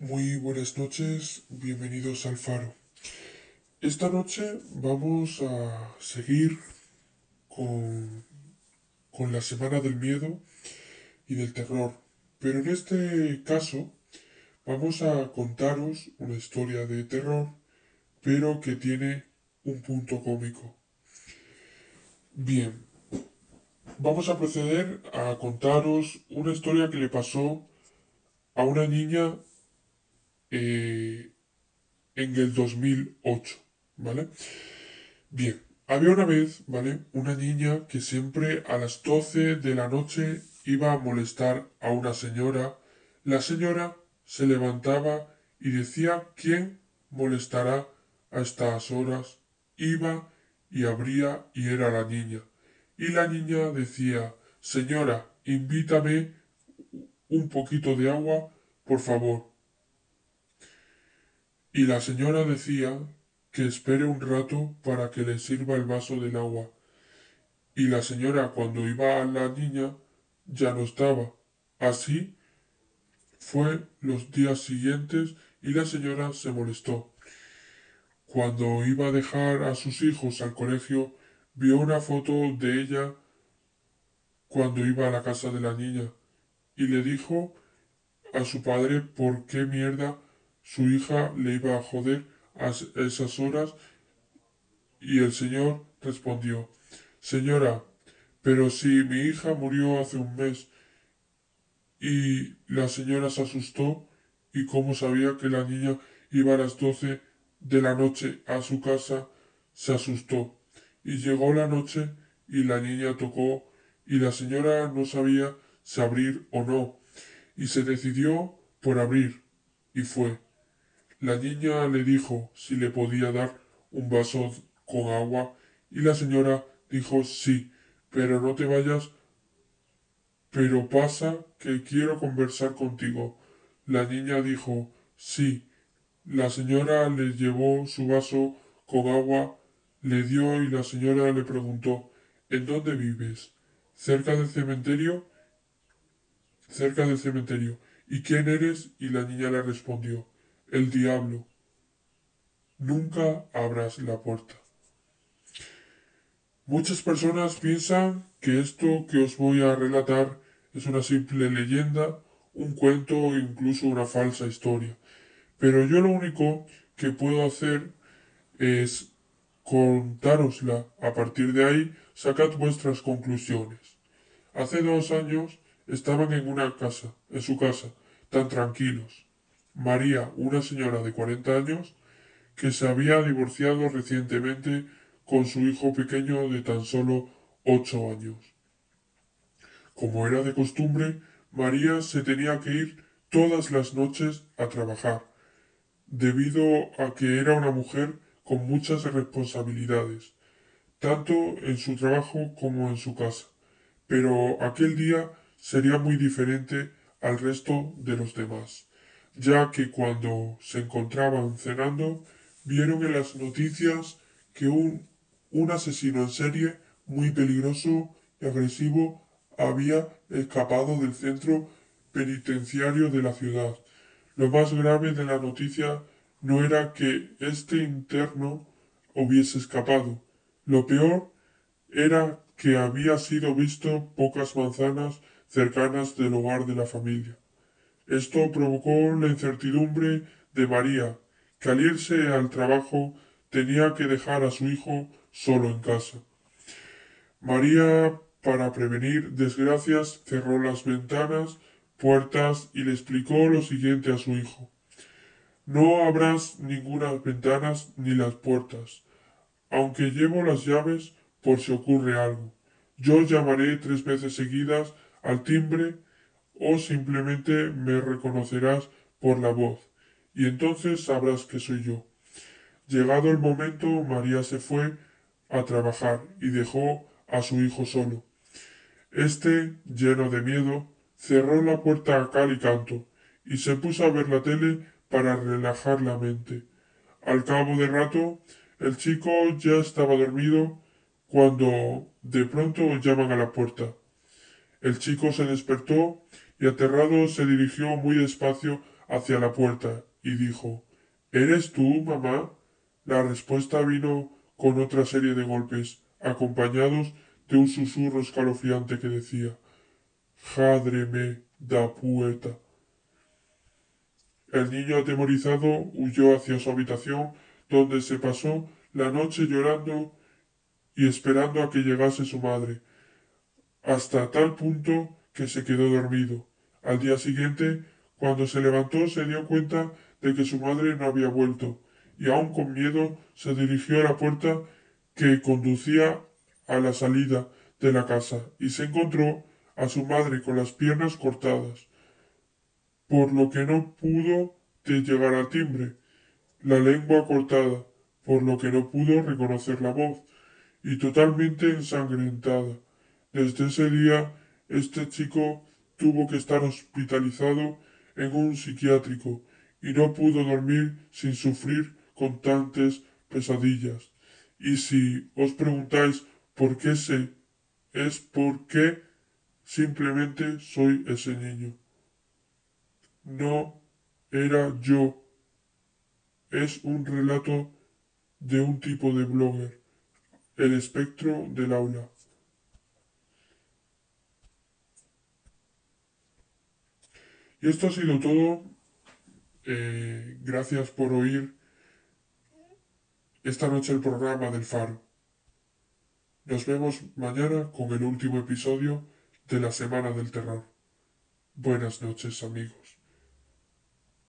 Muy buenas noches, bienvenidos al Faro. Esta noche vamos a seguir con, con la Semana del Miedo y del Terror, pero en este caso vamos a contaros una historia de terror, pero que tiene un punto cómico. Bien, vamos a proceder a contaros una historia que le pasó a una niña eh, en el 2008, ¿vale? Bien, había una vez, ¿vale? Una niña que siempre a las 12 de la noche iba a molestar a una señora. La señora se levantaba y decía quién molestará a estas horas. Iba y abría y era la niña. Y la niña decía, señora, invítame un poquito de agua, por favor. Y la señora decía que espere un rato para que le sirva el vaso del agua. Y la señora cuando iba a la niña ya no estaba. Así fue los días siguientes y la señora se molestó. Cuando iba a dejar a sus hijos al colegio, vio una foto de ella cuando iba a la casa de la niña y le dijo a su padre por qué mierda su hija le iba a joder a esas horas y el señor respondió, Señora, pero si mi hija murió hace un mes y la señora se asustó y como sabía que la niña iba a las doce de la noche a su casa, se asustó. Y llegó la noche y la niña tocó y la señora no sabía si abrir o no y se decidió por abrir y fue. La niña le dijo si le podía dar un vaso con agua y la señora dijo sí, pero no te vayas, pero pasa que quiero conversar contigo. La niña dijo sí. La señora le llevó su vaso con agua, le dio y la señora le preguntó ¿En dónde vives? ¿Cerca del cementerio? Cerca del cementerio. ¿Y quién eres? Y la niña le respondió el diablo. Nunca abras la puerta. Muchas personas piensan que esto que os voy a relatar es una simple leyenda, un cuento o incluso una falsa historia. Pero yo lo único que puedo hacer es contárosla. A partir de ahí, sacad vuestras conclusiones. Hace dos años estaban en una casa, en su casa, tan tranquilos. María, una señora de 40 años, que se había divorciado recientemente con su hijo pequeño de tan solo 8 años. Como era de costumbre, María se tenía que ir todas las noches a trabajar, debido a que era una mujer con muchas responsabilidades, tanto en su trabajo como en su casa. Pero aquel día sería muy diferente al resto de los demás ya que cuando se encontraban cenando vieron en las noticias que un, un asesino en serie muy peligroso y agresivo había escapado del centro penitenciario de la ciudad. Lo más grave de la noticia no era que este interno hubiese escapado. Lo peor era que había sido visto pocas manzanas cercanas del hogar de la familia. Esto provocó la incertidumbre de María, que al irse al trabajo tenía que dejar a su hijo solo en casa. María, para prevenir desgracias, cerró las ventanas, puertas y le explicó lo siguiente a su hijo. No abras ninguna ventanas ni las puertas, aunque llevo las llaves por si ocurre algo. Yo llamaré tres veces seguidas al timbre o simplemente me reconocerás por la voz, y entonces sabrás que soy yo. Llegado el momento, María se fue a trabajar y dejó a su hijo solo. Este, lleno de miedo, cerró la puerta a cal y canto, y se puso a ver la tele para relajar la mente. Al cabo de rato, el chico ya estaba dormido cuando de pronto llaman a la puerta. El chico se despertó y aterrado se dirigió muy despacio hacia la puerta y dijo ¿Eres tú, mamá? La respuesta vino con otra serie de golpes, acompañados de un susurro escalofriante que decía Jadre da puerta. El niño atemorizado huyó hacia su habitación, donde se pasó la noche llorando y esperando a que llegase su madre, hasta tal punto que se quedó dormido. Al día siguiente, cuando se levantó, se dio cuenta de que su madre no había vuelto, y aún con miedo se dirigió a la puerta que conducía a la salida de la casa, y se encontró a su madre con las piernas cortadas, por lo que no pudo de llegar al timbre, la lengua cortada, por lo que no pudo reconocer la voz, y totalmente ensangrentada. Desde ese día, este chico tuvo que estar hospitalizado en un psiquiátrico y no pudo dormir sin sufrir constantes pesadillas. Y si os preguntáis por qué sé, es porque simplemente soy ese niño. No era yo. Es un relato de un tipo de blogger, el espectro del aula. Y esto ha sido todo. Eh, gracias por oír esta noche el programa del Faro. Nos vemos mañana con el último episodio de la Semana del Terror. Buenas noches amigos.